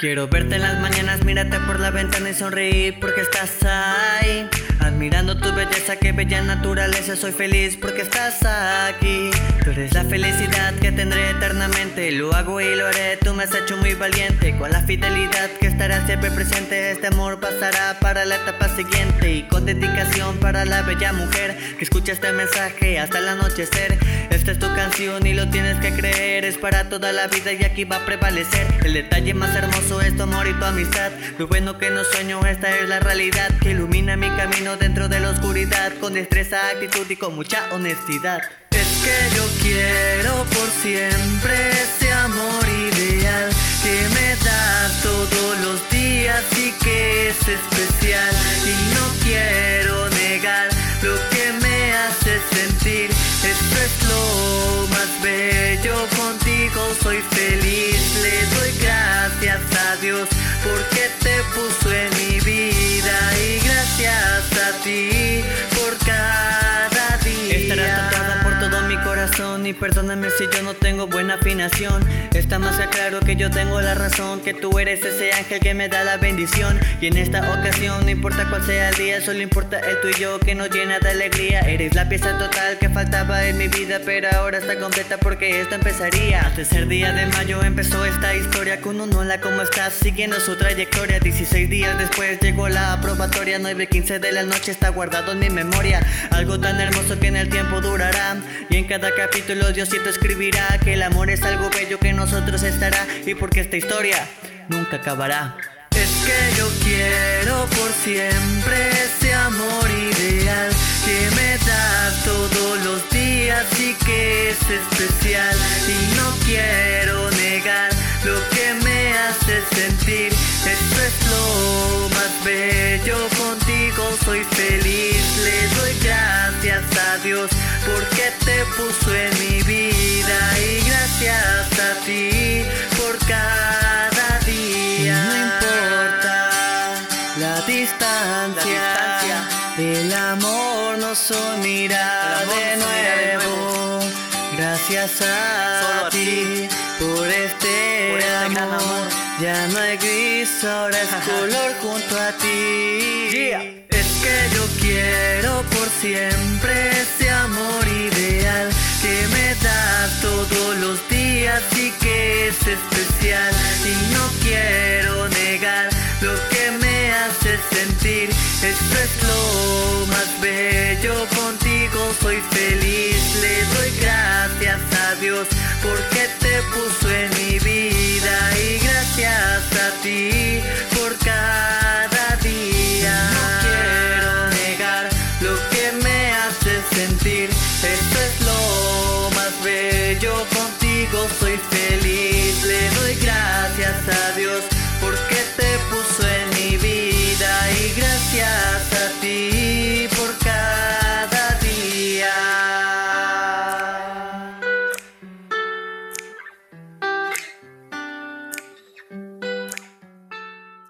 Quiero verte en las mañanas, mírate por la ventana y sonreír porque estás ahí. Admirando tu belleza, que bella naturaleza, soy feliz porque estás aquí. Tú eres la felicidad que tendré lo hago y lo haré, tú me has hecho muy valiente. Con la fidelidad que estará siempre presente, este amor pasará para la etapa siguiente. Y con dedicación para la bella mujer que escucha este mensaje hasta el anochecer. Esta es tu canción y lo tienes que creer, es para toda la vida y aquí va a prevalecer. El detalle más hermoso es tu amor y tu amistad. Lo bueno que no sueño, esta es la realidad que ilumina mi camino dentro de la oscuridad. Con destreza, actitud y con mucha honestidad. Que yo quiero por siempre ese amor ideal que me da todos los días y que es especial. Y no quiero negar lo que me hace sentir. Esto es lo más bello contigo, soy feliz. Le doy gracias a Dios porque te puso en corazón y perdóname si yo no tengo buena afinación. Está más que claro que yo tengo la razón, que tú eres ese ángel que me da la bendición. Y en esta ocasión, no importa cuál sea el día, solo importa el tú y yo que nos llena de alegría. Eres la pieza total que faltaba en mi vida, pero ahora está completa porque esto empezaría. Tercer día de mayo empezó esta historia con un hola, ¿cómo estás? Siguiendo su trayectoria. 16 días después llegó la aprobatoria. 9.15 de la noche está guardado en mi memoria. Algo tan hermoso que en el tiempo durará. Y en cada capítulo Diosito escribirá que el amor es algo bello que nosotros estará. Y porque esta historia nunca acabará. Es que yo quiero por siempre ese amor ideal que me das todos los días y que es especial. Y no quiero negar lo que me hace sentir. Esto es lo más bello contigo, soy feliz. Le doy gracias a Dios porque te puso la distancia, el amor nos unirá de nuevo. Gracias a ti por este amor. Ya no hay gris, ahora es color junto a ti. Es que yo quiero por siempre ese amor ideal que me das todos los días y que es especial. Y no quiero negar lo que sentir. Esto es lo más bello contigo, soy feliz. Le doy gracias a Dios porque te puso en mi vida y gracias a ti por cada día. No quiero negar lo que me hace sentir. Esto es lo más bello contigo, soy feliz. Gracias.